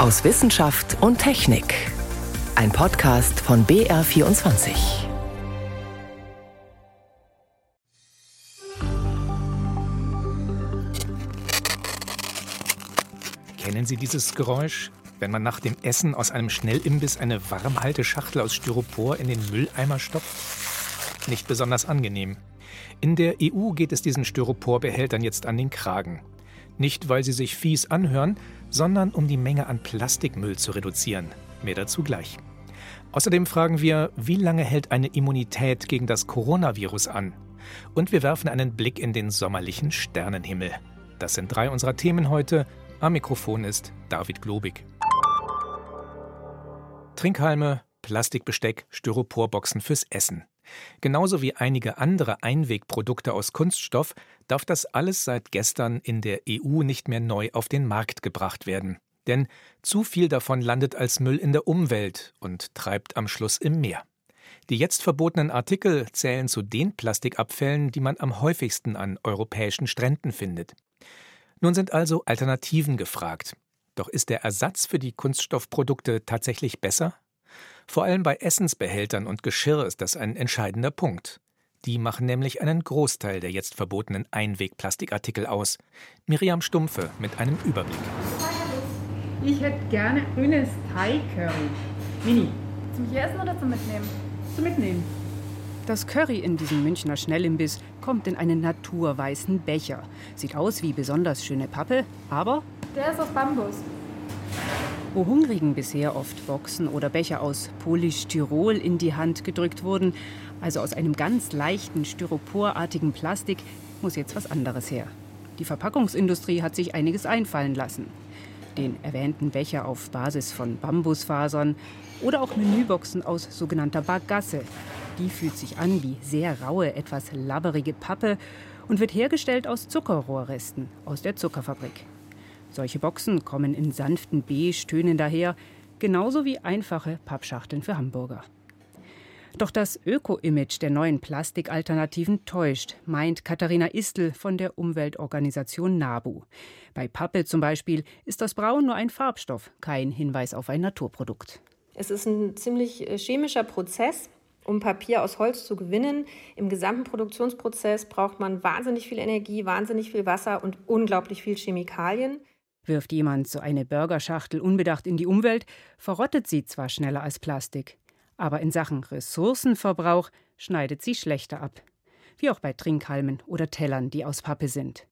aus Wissenschaft und Technik. Ein Podcast von BR24. Kennen Sie dieses Geräusch? Wenn man nach dem Essen aus einem Schnellimbiss eine Warmhalteschachtel aus Styropor in den Mülleimer stopft? Nicht besonders angenehm. In der EU geht es diesen Styroporbehältern jetzt an den Kragen. Nicht, weil sie sich fies anhören, sondern um die Menge an Plastikmüll zu reduzieren. Mehr dazu gleich. Außerdem fragen wir, wie lange hält eine Immunität gegen das Coronavirus an? Und wir werfen einen Blick in den sommerlichen Sternenhimmel. Das sind drei unserer Themen heute. Am Mikrofon ist David Globig. Trinkhalme, Plastikbesteck, Styroporboxen fürs Essen. Genauso wie einige andere Einwegprodukte aus Kunststoff darf das alles seit gestern in der EU nicht mehr neu auf den Markt gebracht werden. Denn zu viel davon landet als Müll in der Umwelt und treibt am Schluss im Meer. Die jetzt verbotenen Artikel zählen zu den Plastikabfällen, die man am häufigsten an europäischen Stränden findet. Nun sind also Alternativen gefragt. Doch ist der Ersatz für die Kunststoffprodukte tatsächlich besser? Vor allem bei Essensbehältern und Geschirr ist das ein entscheidender Punkt. Die machen nämlich einen Großteil der jetzt verbotenen Einwegplastikartikel aus. Miriam Stumpfe mit einem Überblick. Ich hätte gerne grünes Thai-Curry. Mini. Zum hier essen oder zum Mitnehmen? Zum Mitnehmen. Das Curry in diesem Münchner Schnellimbiss kommt in einen naturweißen Becher. Sieht aus wie besonders schöne Pappe, aber. Der ist aus Bambus. Wo Hungrigen bisher oft Boxen oder Becher aus Polystyrol in die Hand gedrückt wurden, also aus einem ganz leichten styroporartigen Plastik, muss jetzt was anderes her. Die Verpackungsindustrie hat sich einiges einfallen lassen. Den erwähnten Becher auf Basis von Bambusfasern oder auch Menüboxen aus sogenannter Bagasse. Die fühlt sich an wie sehr raue, etwas labberige Pappe und wird hergestellt aus Zuckerrohrresten aus der Zuckerfabrik. Solche Boxen kommen in sanften Beige-Tönen daher, genauso wie einfache Pappschachteln für Hamburger. Doch das Öko-Image der neuen Plastikalternativen täuscht, meint Katharina Istel von der Umweltorganisation NABU. Bei Pappe zum Beispiel ist das Braun nur ein Farbstoff, kein Hinweis auf ein Naturprodukt. Es ist ein ziemlich äh, chemischer Prozess, um Papier aus Holz zu gewinnen. Im gesamten Produktionsprozess braucht man wahnsinnig viel Energie, wahnsinnig viel Wasser und unglaublich viel Chemikalien. Wirft jemand so eine Burgerschachtel unbedacht in die Umwelt, verrottet sie zwar schneller als Plastik, aber in Sachen Ressourcenverbrauch schneidet sie schlechter ab. Wie auch bei Trinkhalmen oder Tellern, die aus Pappe sind.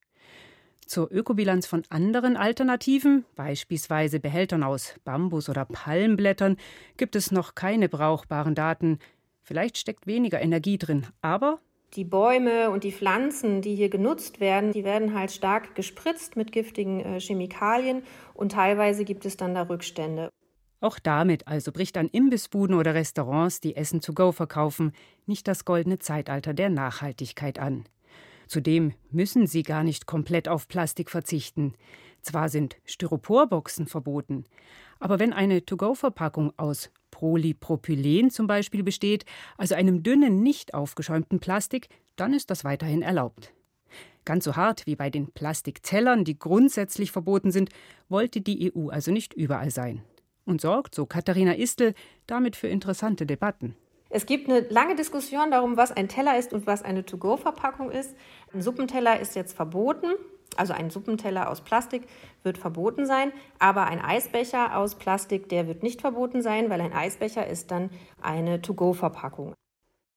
Zur Ökobilanz von anderen Alternativen, beispielsweise Behältern aus Bambus oder Palmblättern, gibt es noch keine brauchbaren Daten. Vielleicht steckt weniger Energie drin, aber die Bäume und die Pflanzen, die hier genutzt werden, die werden halt stark gespritzt mit giftigen äh, Chemikalien und teilweise gibt es dann da Rückstände. Auch damit also bricht an Imbissbuden oder Restaurants, die Essen to go verkaufen, nicht das goldene Zeitalter der Nachhaltigkeit an. Zudem müssen sie gar nicht komplett auf Plastik verzichten. Zwar sind Styroporboxen verboten, aber wenn eine To-Go-Verpackung aus Polypropylen zum Beispiel besteht, also einem dünnen, nicht aufgeschäumten Plastik, dann ist das weiterhin erlaubt. Ganz so hart wie bei den Plastikzellern, die grundsätzlich verboten sind, wollte die EU also nicht überall sein. Und sorgt, so Katharina Istel, damit für interessante Debatten. Es gibt eine lange Diskussion darum, was ein Teller ist und was eine To-Go-Verpackung ist. Ein Suppenteller ist jetzt verboten. Also ein Suppenteller aus Plastik wird verboten sein, aber ein Eisbecher aus Plastik, der wird nicht verboten sein, weil ein Eisbecher ist dann eine To-Go-Verpackung.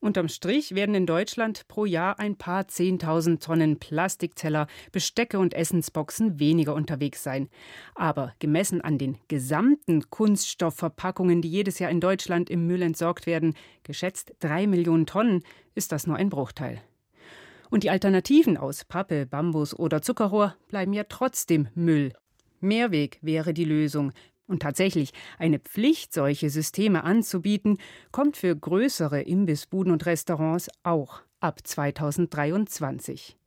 Unterm Strich werden in Deutschland pro Jahr ein paar Zehntausend Tonnen Plastikteller, Bestecke und Essensboxen weniger unterwegs sein. Aber gemessen an den gesamten Kunststoffverpackungen, die jedes Jahr in Deutschland im Müll entsorgt werden, geschätzt drei Millionen Tonnen, ist das nur ein Bruchteil. Und die Alternativen aus Pappe, Bambus oder Zuckerrohr bleiben ja trotzdem Müll. Mehrweg wäre die Lösung. Und tatsächlich, eine Pflicht, solche Systeme anzubieten, kommt für größere Imbissbuden und Restaurants auch ab 2023.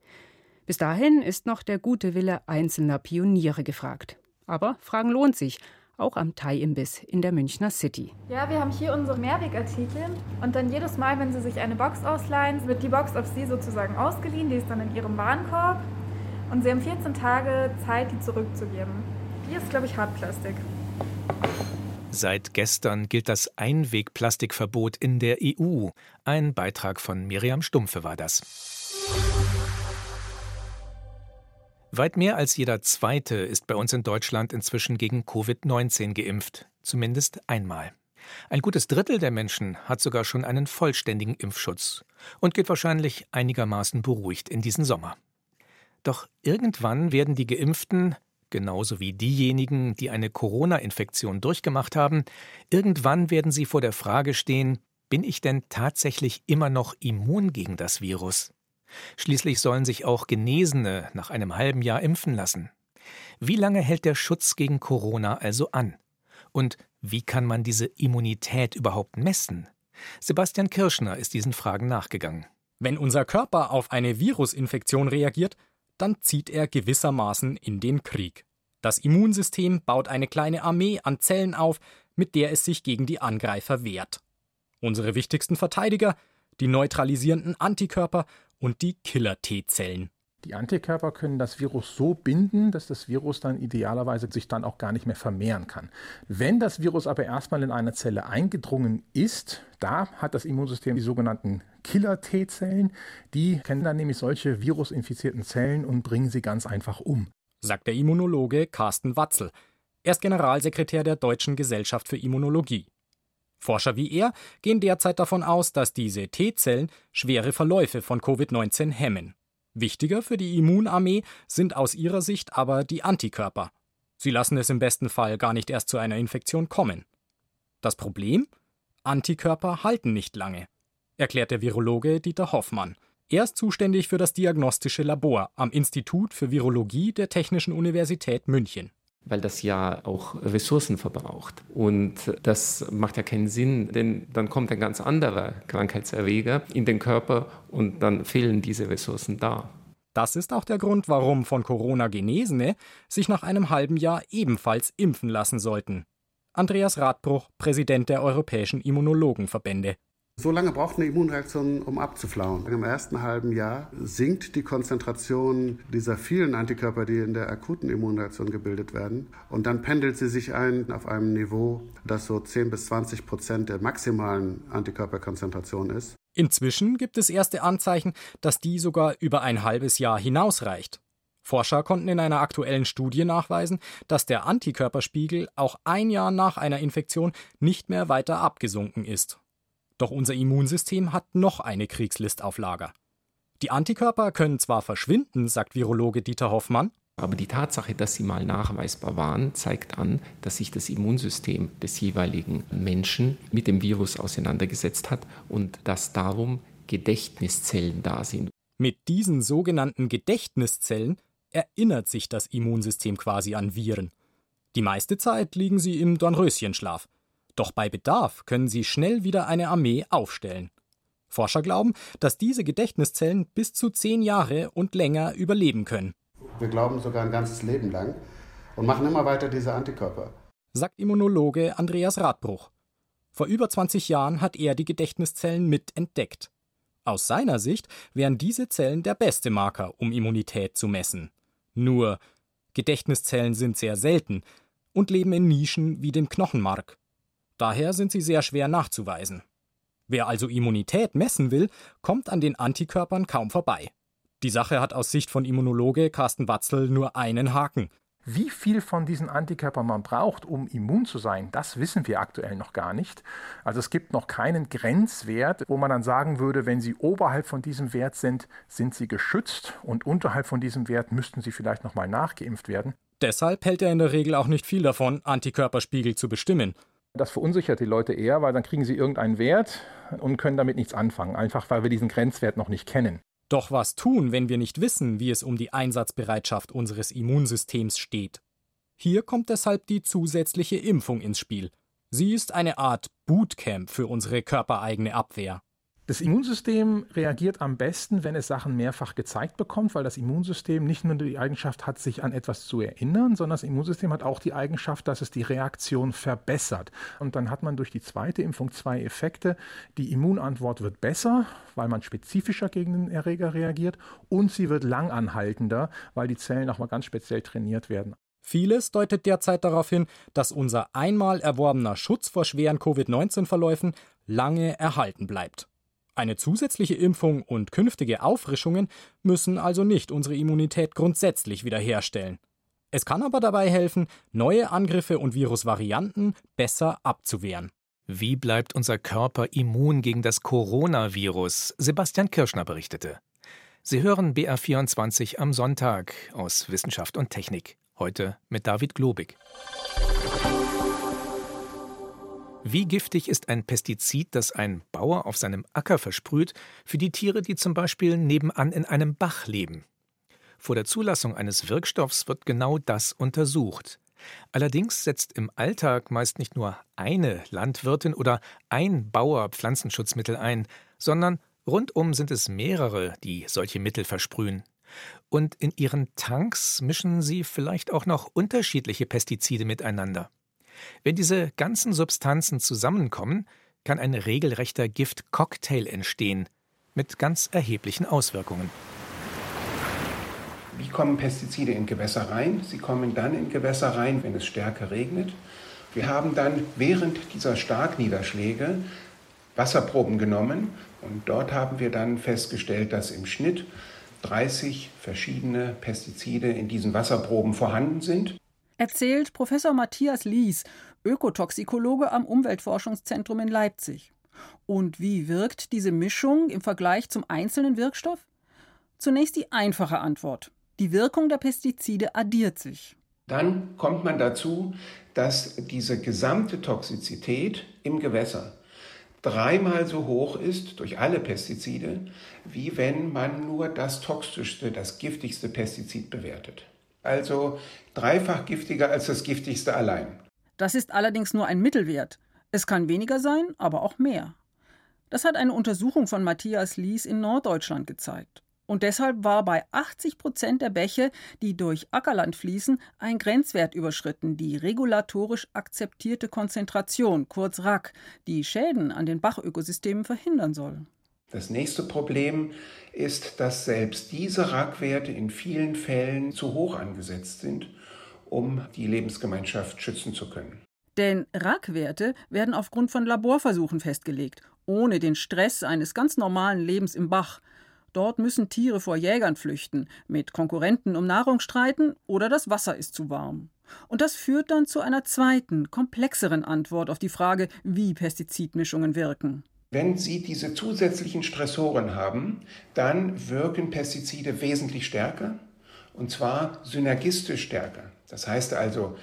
Bis dahin ist noch der gute Wille einzelner Pioniere gefragt. Aber Fragen lohnt sich, auch am Thai-Imbiss in der Münchner City. Ja, wir haben hier unsere Mehrwegartikel und dann jedes Mal, wenn Sie sich eine Box ausleihen, wird die Box auf Sie sozusagen ausgeliehen, die ist dann in Ihrem Warenkorb und Sie haben 14 Tage Zeit, die zurückzugeben. Die ist, glaube ich, Hartplastik. Seit gestern gilt das Einwegplastikverbot in der EU. Ein Beitrag von Miriam Stumpfe war das. Weit mehr als jeder Zweite ist bei uns in Deutschland inzwischen gegen Covid-19 geimpft, zumindest einmal. Ein gutes Drittel der Menschen hat sogar schon einen vollständigen Impfschutz und geht wahrscheinlich einigermaßen beruhigt in diesen Sommer. Doch irgendwann werden die Geimpften, genauso wie diejenigen, die eine Corona-Infektion durchgemacht haben, irgendwann werden sie vor der Frage stehen, bin ich denn tatsächlich immer noch immun gegen das Virus? Schließlich sollen sich auch Genesene nach einem halben Jahr impfen lassen. Wie lange hält der Schutz gegen Corona also an? Und wie kann man diese Immunität überhaupt messen? Sebastian Kirschner ist diesen Fragen nachgegangen. Wenn unser Körper auf eine Virusinfektion reagiert, dann zieht er gewissermaßen in den Krieg. Das Immunsystem baut eine kleine Armee an Zellen auf, mit der es sich gegen die Angreifer wehrt. Unsere wichtigsten Verteidiger, die neutralisierenden Antikörper und die Killer-T-Zellen. Die Antikörper können das Virus so binden, dass das Virus dann idealerweise sich dann auch gar nicht mehr vermehren kann. Wenn das Virus aber erstmal in eine Zelle eingedrungen ist, da hat das Immunsystem die sogenannten Killer-T-Zellen. Die kennen dann nämlich solche virusinfizierten Zellen und bringen sie ganz einfach um. Sagt der Immunologe Carsten Watzel. Er ist Generalsekretär der Deutschen Gesellschaft für Immunologie. Forscher wie er gehen derzeit davon aus, dass diese T-Zellen schwere Verläufe von Covid-19 hemmen. Wichtiger für die Immunarmee sind aus ihrer Sicht aber die Antikörper. Sie lassen es im besten Fall gar nicht erst zu einer Infektion kommen. Das Problem? Antikörper halten nicht lange, erklärt der Virologe Dieter Hoffmann. Er ist zuständig für das diagnostische Labor am Institut für Virologie der Technischen Universität München weil das ja auch Ressourcen verbraucht. Und das macht ja keinen Sinn, denn dann kommt ein ganz anderer Krankheitserreger in den Körper und dann fehlen diese Ressourcen da. Das ist auch der Grund, warum von Corona Genesene sich nach einem halben Jahr ebenfalls impfen lassen sollten. Andreas Radbruch, Präsident der Europäischen Immunologenverbände. So lange braucht eine Immunreaktion, um abzuflauen. Im ersten halben Jahr sinkt die Konzentration dieser vielen Antikörper, die in der akuten Immunreaktion gebildet werden. Und dann pendelt sie sich ein auf einem Niveau, das so 10 bis 20 Prozent der maximalen Antikörperkonzentration ist. Inzwischen gibt es erste Anzeichen, dass die sogar über ein halbes Jahr hinausreicht. Forscher konnten in einer aktuellen Studie nachweisen, dass der Antikörperspiegel auch ein Jahr nach einer Infektion nicht mehr weiter abgesunken ist. Doch unser Immunsystem hat noch eine Kriegslist auf Lager. Die Antikörper können zwar verschwinden, sagt Virologe Dieter Hoffmann, aber die Tatsache, dass sie mal nachweisbar waren, zeigt an, dass sich das Immunsystem des jeweiligen Menschen mit dem Virus auseinandergesetzt hat und dass darum Gedächtniszellen da sind. Mit diesen sogenannten Gedächtniszellen erinnert sich das Immunsystem quasi an Viren. Die meiste Zeit liegen sie im Dornröschenschlaf. Doch bei Bedarf können sie schnell wieder eine Armee aufstellen. Forscher glauben, dass diese Gedächtniszellen bis zu zehn Jahre und länger überleben können. Wir glauben sogar ein ganzes Leben lang und machen immer weiter diese Antikörper. Sagt Immunologe Andreas Radbruch. Vor über 20 Jahren hat er die Gedächtniszellen mit entdeckt. Aus seiner Sicht wären diese Zellen der beste Marker, um Immunität zu messen. Nur Gedächtniszellen sind sehr selten und leben in Nischen wie dem Knochenmark. Daher sind sie sehr schwer nachzuweisen. Wer also Immunität messen will, kommt an den Antikörpern kaum vorbei. Die Sache hat aus Sicht von Immunologe Carsten Watzel nur einen Haken. Wie viel von diesen Antikörpern man braucht, um immun zu sein, das wissen wir aktuell noch gar nicht. Also es gibt noch keinen Grenzwert, wo man dann sagen würde, wenn sie oberhalb von diesem Wert sind, sind sie geschützt und unterhalb von diesem Wert müssten sie vielleicht nochmal nachgeimpft werden. Deshalb hält er in der Regel auch nicht viel davon, Antikörperspiegel zu bestimmen. Das verunsichert die Leute eher, weil dann kriegen sie irgendeinen Wert und können damit nichts anfangen, einfach weil wir diesen Grenzwert noch nicht kennen. Doch was tun, wenn wir nicht wissen, wie es um die Einsatzbereitschaft unseres Immunsystems steht? Hier kommt deshalb die zusätzliche Impfung ins Spiel. Sie ist eine Art Bootcamp für unsere körpereigene Abwehr. Das Immunsystem reagiert am besten, wenn es Sachen mehrfach gezeigt bekommt, weil das Immunsystem nicht nur die Eigenschaft hat, sich an etwas zu erinnern, sondern das Immunsystem hat auch die Eigenschaft, dass es die Reaktion verbessert. Und dann hat man durch die zweite Impfung zwei Effekte. Die Immunantwort wird besser, weil man spezifischer gegen den Erreger reagiert und sie wird langanhaltender, weil die Zellen auch mal ganz speziell trainiert werden. Vieles deutet derzeit darauf hin, dass unser einmal erworbener Schutz vor schweren Covid-19-Verläufen lange erhalten bleibt. Eine zusätzliche Impfung und künftige Auffrischungen müssen also nicht unsere Immunität grundsätzlich wiederherstellen. Es kann aber dabei helfen, neue Angriffe und Virusvarianten besser abzuwehren. Wie bleibt unser Körper immun gegen das Coronavirus? Sebastian Kirschner berichtete. Sie hören BR24 am Sonntag aus Wissenschaft und Technik. Heute mit David Globig. Wie giftig ist ein Pestizid, das ein Bauer auf seinem Acker versprüht, für die Tiere, die zum Beispiel nebenan in einem Bach leben? Vor der Zulassung eines Wirkstoffs wird genau das untersucht. Allerdings setzt im Alltag meist nicht nur eine Landwirtin oder ein Bauer Pflanzenschutzmittel ein, sondern rundum sind es mehrere, die solche Mittel versprühen. Und in ihren Tanks mischen sie vielleicht auch noch unterschiedliche Pestizide miteinander. Wenn diese ganzen Substanzen zusammenkommen, kann ein regelrechter Giftcocktail entstehen, mit ganz erheblichen Auswirkungen. Wie kommen Pestizide in Gewässer rein? Sie kommen dann in Gewässer rein, wenn es stärker regnet. Wir haben dann während dieser Starkniederschläge Wasserproben genommen und dort haben wir dann festgestellt, dass im Schnitt 30 verschiedene Pestizide in diesen Wasserproben vorhanden sind erzählt Professor Matthias Lies, Ökotoxikologe am Umweltforschungszentrum in Leipzig. Und wie wirkt diese Mischung im Vergleich zum einzelnen Wirkstoff? Zunächst die einfache Antwort. Die Wirkung der Pestizide addiert sich. Dann kommt man dazu, dass diese gesamte Toxizität im Gewässer dreimal so hoch ist durch alle Pestizide, wie wenn man nur das toxischste, das giftigste Pestizid bewertet also dreifach giftiger als das giftigste allein. Das ist allerdings nur ein Mittelwert. Es kann weniger sein, aber auch mehr. Das hat eine Untersuchung von Matthias Lies in Norddeutschland gezeigt. Und deshalb war bei 80 Prozent der Bäche, die durch Ackerland fließen, ein Grenzwert überschritten, die regulatorisch akzeptierte Konzentration, kurz RAK, die Schäden an den Bachökosystemen verhindern soll. Das nächste Problem ist, dass selbst diese Rackwerte in vielen Fällen zu hoch angesetzt sind, um die Lebensgemeinschaft schützen zu können. Denn Rackwerte werden aufgrund von Laborversuchen festgelegt, ohne den Stress eines ganz normalen Lebens im Bach. Dort müssen Tiere vor Jägern flüchten, mit Konkurrenten um Nahrung streiten oder das Wasser ist zu warm. Und das führt dann zu einer zweiten, komplexeren Antwort auf die Frage, wie Pestizidmischungen wirken. Wenn Sie diese zusätzlichen Stressoren haben, dann wirken Pestizide wesentlich stärker und zwar synergistisch stärker. Das heißt also,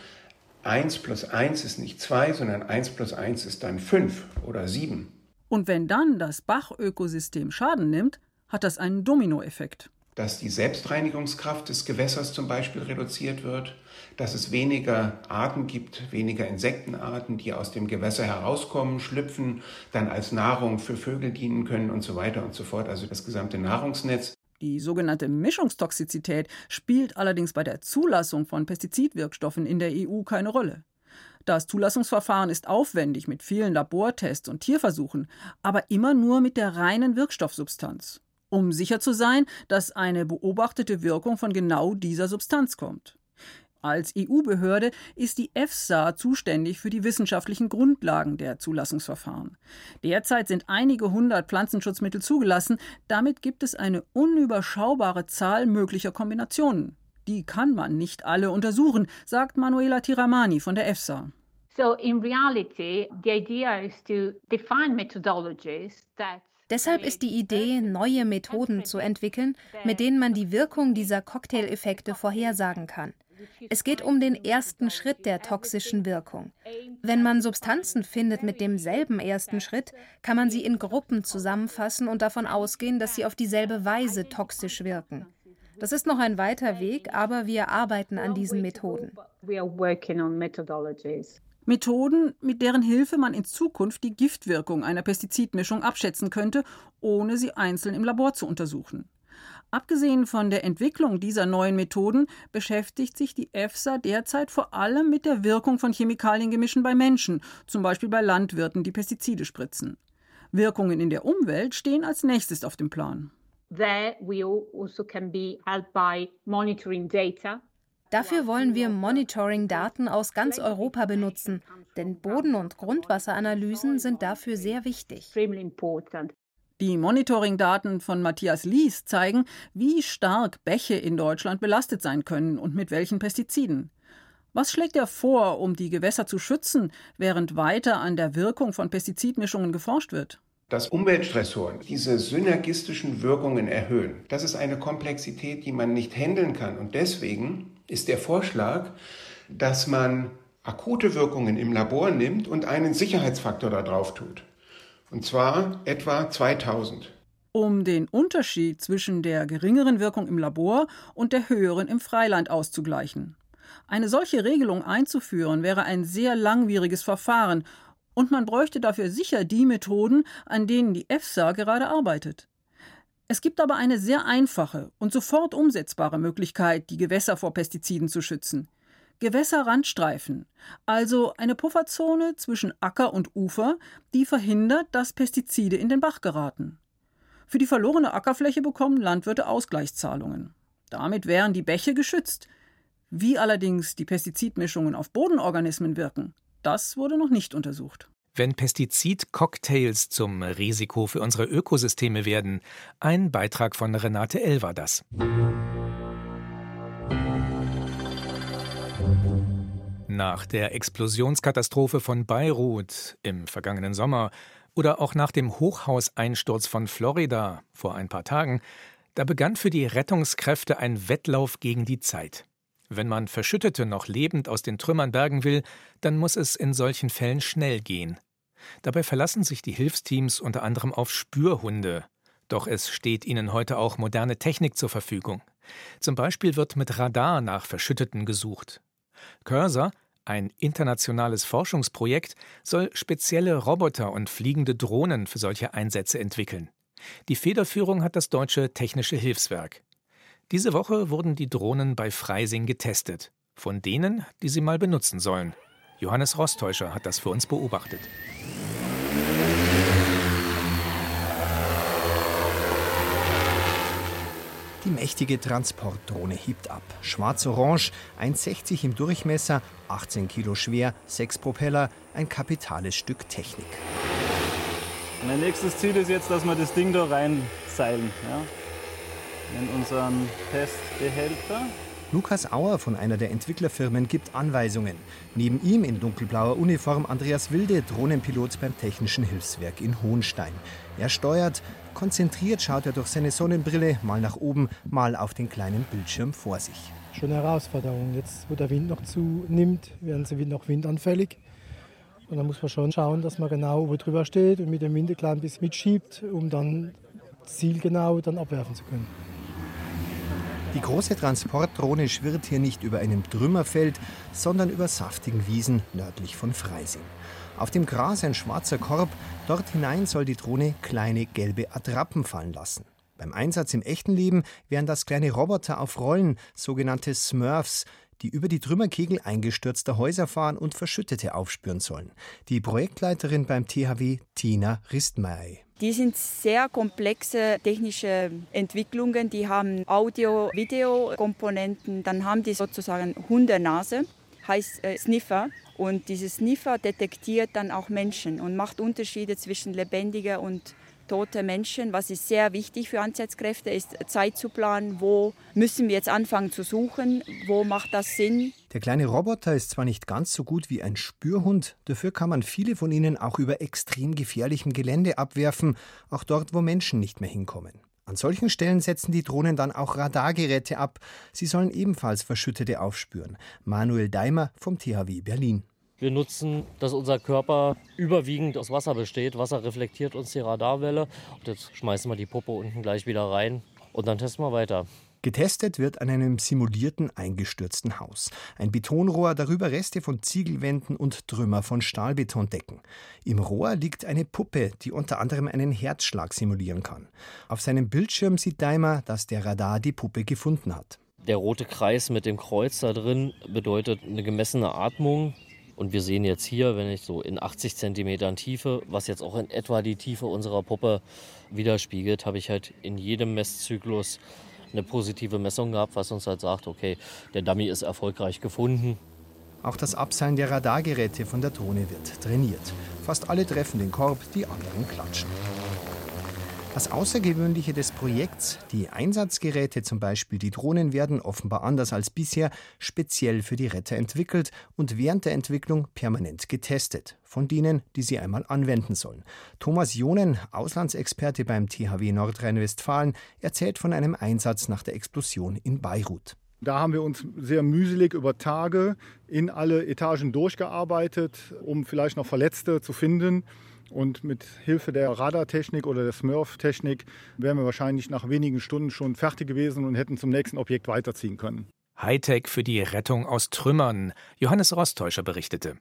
1 plus 1 ist nicht 2, sondern 1 plus 1 ist dann 5 oder 7. Und wenn dann das Bachökosystem Schaden nimmt, hat das einen Dominoeffekt dass die Selbstreinigungskraft des Gewässers zum Beispiel reduziert wird, dass es weniger Arten gibt, weniger Insektenarten, die aus dem Gewässer herauskommen, schlüpfen, dann als Nahrung für Vögel dienen können und so weiter und so fort, also das gesamte Nahrungsnetz. Die sogenannte Mischungstoxizität spielt allerdings bei der Zulassung von Pestizidwirkstoffen in der EU keine Rolle. Das Zulassungsverfahren ist aufwendig mit vielen Labortests und Tierversuchen, aber immer nur mit der reinen Wirkstoffsubstanz um sicher zu sein, dass eine beobachtete Wirkung von genau dieser Substanz kommt. Als EU-Behörde ist die EFSA zuständig für die wissenschaftlichen Grundlagen der Zulassungsverfahren. Derzeit sind einige hundert Pflanzenschutzmittel zugelassen. Damit gibt es eine unüberschaubare Zahl möglicher Kombinationen. Die kann man nicht alle untersuchen, sagt Manuela Tiramani von der EFSA. So in reality, the idea is to define methodologies that Deshalb ist die Idee, neue Methoden zu entwickeln, mit denen man die Wirkung dieser Cocktaileffekte vorhersagen kann. Es geht um den ersten Schritt der toxischen Wirkung. Wenn man Substanzen findet mit demselben ersten Schritt, kann man sie in Gruppen zusammenfassen und davon ausgehen, dass sie auf dieselbe Weise toxisch wirken. Das ist noch ein weiter Weg, aber wir arbeiten an diesen Methoden. Methoden, mit deren Hilfe man in Zukunft die Giftwirkung einer Pestizidmischung abschätzen könnte, ohne sie einzeln im Labor zu untersuchen. Abgesehen von der Entwicklung dieser neuen Methoden beschäftigt sich die EFSA derzeit vor allem mit der Wirkung von Chemikaliengemischen bei Menschen, zum Beispiel bei Landwirten, die Pestizide spritzen. Wirkungen in der Umwelt stehen als nächstes auf dem Plan. Dafür wollen wir Monitoring-Daten aus ganz Europa benutzen, denn Boden- und Grundwasseranalysen sind dafür sehr wichtig. Die Monitoring-Daten von Matthias Lies zeigen, wie stark Bäche in Deutschland belastet sein können und mit welchen Pestiziden. Was schlägt er vor, um die Gewässer zu schützen, während weiter an der Wirkung von Pestizidmischungen geforscht wird? dass Umweltstressoren diese synergistischen Wirkungen erhöhen. Das ist eine Komplexität, die man nicht handeln kann. Und deswegen ist der Vorschlag, dass man akute Wirkungen im Labor nimmt und einen Sicherheitsfaktor da drauf tut. Und zwar etwa 2000. Um den Unterschied zwischen der geringeren Wirkung im Labor und der höheren im Freiland auszugleichen. Eine solche Regelung einzuführen wäre ein sehr langwieriges Verfahren und man bräuchte dafür sicher die Methoden, an denen die EFSA gerade arbeitet. Es gibt aber eine sehr einfache und sofort umsetzbare Möglichkeit, die Gewässer vor Pestiziden zu schützen. Gewässerrandstreifen, also eine Pufferzone zwischen Acker und Ufer, die verhindert, dass Pestizide in den Bach geraten. Für die verlorene Ackerfläche bekommen Landwirte Ausgleichszahlungen. Damit wären die Bäche geschützt. Wie allerdings die Pestizidmischungen auf Bodenorganismen wirken, das wurde noch nicht untersucht. Wenn Pestizid-Cocktails zum Risiko für unsere Ökosysteme werden, ein Beitrag von Renate L. war das. Nach der Explosionskatastrophe von Beirut im vergangenen Sommer oder auch nach dem Hochhauseinsturz von Florida vor ein paar Tagen, da begann für die Rettungskräfte ein Wettlauf gegen die Zeit. Wenn man Verschüttete noch lebend aus den Trümmern bergen will, dann muss es in solchen Fällen schnell gehen. Dabei verlassen sich die Hilfsteams unter anderem auf Spürhunde. Doch es steht ihnen heute auch moderne Technik zur Verfügung. Zum Beispiel wird mit Radar nach Verschütteten gesucht. Cursor, ein internationales Forschungsprojekt, soll spezielle Roboter und fliegende Drohnen für solche Einsätze entwickeln. Die Federführung hat das deutsche Technische Hilfswerk. Diese Woche wurden die Drohnen bei Freising getestet. Von denen, die sie mal benutzen sollen. Johannes Rostäuscher hat das für uns beobachtet. Die mächtige Transportdrohne hebt ab. Schwarz-orange, 1,60 im Durchmesser, 18 Kilo schwer, sechs Propeller, ein kapitales Stück Technik. Mein nächstes Ziel ist jetzt, dass wir das Ding da reinseilen. Ja? In unseren Testbehälter. Lukas Auer von einer der Entwicklerfirmen gibt Anweisungen. Neben ihm in dunkelblauer Uniform Andreas Wilde, Drohnenpilot beim Technischen Hilfswerk in Hohenstein. Er steuert, konzentriert schaut er durch seine Sonnenbrille mal nach oben, mal auf den kleinen Bildschirm vor sich. Schon eine Herausforderung. Jetzt, wo der Wind noch zunimmt, werden sie noch windanfällig. Und da muss man schon schauen, dass man genau oben drüber steht und mit dem Wind ein klein bisschen mitschiebt, um dann zielgenau dann abwerfen zu können. Die große Transportdrohne schwirrt hier nicht über einem Trümmerfeld, sondern über saftigen Wiesen nördlich von Freising. Auf dem Gras ein schwarzer Korb, dort hinein soll die Drohne kleine gelbe Attrappen fallen lassen. Beim Einsatz im echten Leben wären das kleine Roboter auf Rollen, sogenannte Smurfs, die über die Trümmerkegel eingestürzter Häuser fahren und Verschüttete aufspüren sollen. Die Projektleiterin beim THW, Tina Ristmeier. Die sind sehr komplexe technische Entwicklungen. Die haben Audio-Video-Komponenten. Dann haben die sozusagen Hundenase, heißt äh, Sniffer. Und dieses Sniffer detektiert dann auch Menschen und macht Unterschiede zwischen lebendiger und tote Menschen. Was ist sehr wichtig für Einsatzkräfte, ist Zeit zu planen. Wo müssen wir jetzt anfangen zu suchen? Wo macht das Sinn? Der kleine Roboter ist zwar nicht ganz so gut wie ein Spürhund, dafür kann man viele von ihnen auch über extrem gefährlichem Gelände abwerfen, auch dort, wo Menschen nicht mehr hinkommen. An solchen Stellen setzen die Drohnen dann auch Radargeräte ab. Sie sollen ebenfalls Verschüttete aufspüren. Manuel Daimer vom THW Berlin. Wir nutzen, dass unser Körper überwiegend aus Wasser besteht. Wasser reflektiert uns die Radarwelle. Und jetzt schmeißen wir die Puppe unten gleich wieder rein und dann testen wir weiter. Getestet wird an einem simulierten eingestürzten Haus. Ein Betonrohr, darüber Reste von Ziegelwänden und Trümmer von Stahlbetondecken. Im Rohr liegt eine Puppe, die unter anderem einen Herzschlag simulieren kann. Auf seinem Bildschirm sieht Daimler, dass der Radar die Puppe gefunden hat. Der rote Kreis mit dem Kreuz da drin bedeutet eine gemessene Atmung. Und wir sehen jetzt hier, wenn ich so in 80 Zentimetern Tiefe, was jetzt auch in etwa die Tiefe unserer Puppe widerspiegelt, habe ich halt in jedem Messzyklus eine positive Messung gehabt, was uns halt sagt, okay, der Dummy ist erfolgreich gefunden. Auch das Abseilen der Radargeräte von der Drohne wird trainiert. Fast alle treffen den Korb, die anderen klatschen. Das Außergewöhnliche des Projekts, die Einsatzgeräte, zum Beispiel die Drohnen, werden offenbar anders als bisher speziell für die Retter entwickelt und während der Entwicklung permanent getestet, von denen, die sie einmal anwenden sollen. Thomas Jonen, Auslandsexperte beim THW Nordrhein-Westfalen, erzählt von einem Einsatz nach der Explosion in Beirut. Da haben wir uns sehr mühselig über Tage in alle Etagen durchgearbeitet, um vielleicht noch Verletzte zu finden. Und mit Hilfe der Radartechnik oder der Smurf-Technik wären wir wahrscheinlich nach wenigen Stunden schon fertig gewesen und hätten zum nächsten Objekt weiterziehen können. Hightech für die Rettung aus Trümmern. Johannes Rostäuscher berichtete.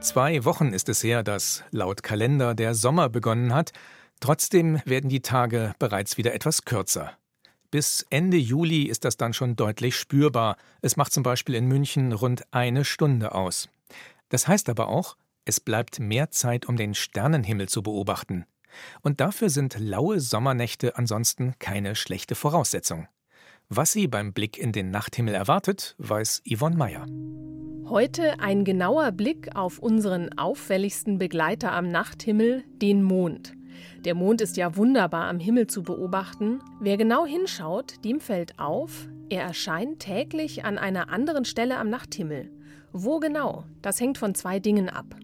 Zwei Wochen ist es her, dass laut Kalender der Sommer begonnen hat. Trotzdem werden die Tage bereits wieder etwas kürzer. Bis Ende Juli ist das dann schon deutlich spürbar. Es macht zum Beispiel in München rund eine Stunde aus. Das heißt aber auch, es bleibt mehr Zeit, um den Sternenhimmel zu beobachten. Und dafür sind laue Sommernächte ansonsten keine schlechte Voraussetzung. Was Sie beim Blick in den Nachthimmel erwartet, weiß Yvonne Meyer. Heute ein genauer Blick auf unseren auffälligsten Begleiter am Nachthimmel, den Mond. Der Mond ist ja wunderbar am Himmel zu beobachten. Wer genau hinschaut, dem fällt auf, er erscheint täglich an einer anderen Stelle am Nachthimmel. Wo genau? Das hängt von zwei Dingen ab.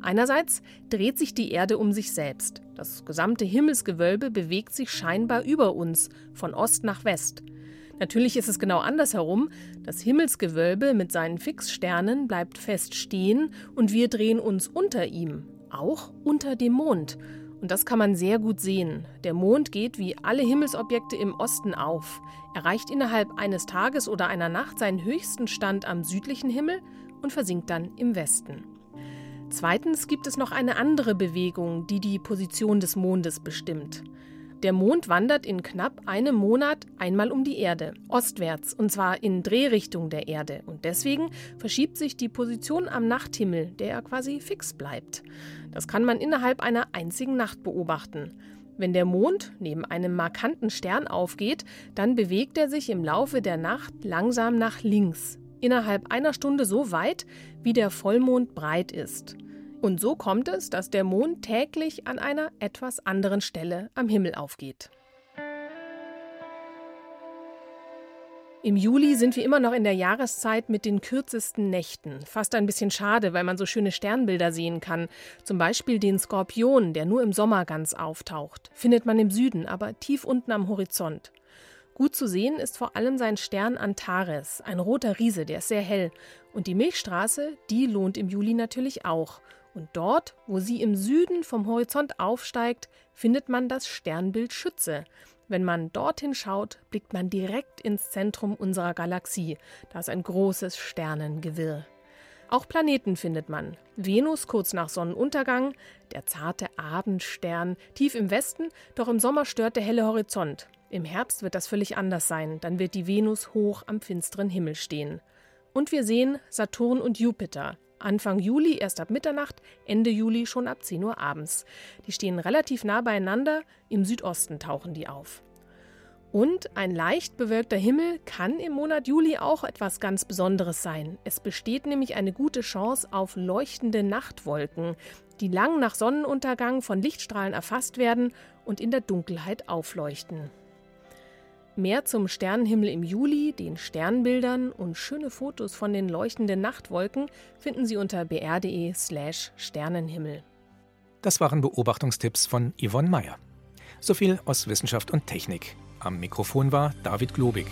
Einerseits dreht sich die Erde um sich selbst. Das gesamte Himmelsgewölbe bewegt sich scheinbar über uns, von Ost nach West. Natürlich ist es genau andersherum. Das Himmelsgewölbe mit seinen Fixsternen bleibt fest stehen und wir drehen uns unter ihm, auch unter dem Mond. Und das kann man sehr gut sehen. Der Mond geht wie alle Himmelsobjekte im Osten auf, erreicht innerhalb eines Tages oder einer Nacht seinen höchsten Stand am südlichen Himmel und versinkt dann im Westen. Zweitens gibt es noch eine andere Bewegung, die die Position des Mondes bestimmt. Der Mond wandert in knapp einem Monat einmal um die Erde, ostwärts, und zwar in Drehrichtung der Erde. Und deswegen verschiebt sich die Position am Nachthimmel, der quasi fix bleibt. Das kann man innerhalb einer einzigen Nacht beobachten. Wenn der Mond neben einem markanten Stern aufgeht, dann bewegt er sich im Laufe der Nacht langsam nach links, innerhalb einer Stunde so weit, wie der Vollmond breit ist. Und so kommt es, dass der Mond täglich an einer etwas anderen Stelle am Himmel aufgeht. Im Juli sind wir immer noch in der Jahreszeit mit den kürzesten Nächten. Fast ein bisschen schade, weil man so schöne Sternbilder sehen kann. Zum Beispiel den Skorpion, der nur im Sommer ganz auftaucht. Findet man im Süden, aber tief unten am Horizont. Gut zu sehen ist vor allem sein Stern Antares, ein roter Riese, der ist sehr hell. Und die Milchstraße, die lohnt im Juli natürlich auch. Und dort, wo sie im Süden vom Horizont aufsteigt, findet man das Sternbild Schütze. Wenn man dorthin schaut, blickt man direkt ins Zentrum unserer Galaxie. Da ist ein großes Sternengewirr. Auch Planeten findet man. Venus kurz nach Sonnenuntergang, der zarte Abendstern tief im Westen, doch im Sommer stört der helle Horizont. Im Herbst wird das völlig anders sein, dann wird die Venus hoch am finsteren Himmel stehen. Und wir sehen Saturn und Jupiter, Anfang Juli erst ab Mitternacht, Ende Juli schon ab 10 Uhr abends. Die stehen relativ nah beieinander, im Südosten tauchen die auf. Und ein leicht bewölkter Himmel kann im Monat Juli auch etwas ganz Besonderes sein. Es besteht nämlich eine gute Chance auf leuchtende Nachtwolken, die lang nach Sonnenuntergang von Lichtstrahlen erfasst werden und in der Dunkelheit aufleuchten. Mehr zum Sternenhimmel im Juli, den Sternbildern und schöne Fotos von den leuchtenden Nachtwolken finden Sie unter br.de/slash Sternenhimmel. Das waren Beobachtungstipps von Yvonne Meyer. So viel aus Wissenschaft und Technik. Am Mikrofon war David Globig.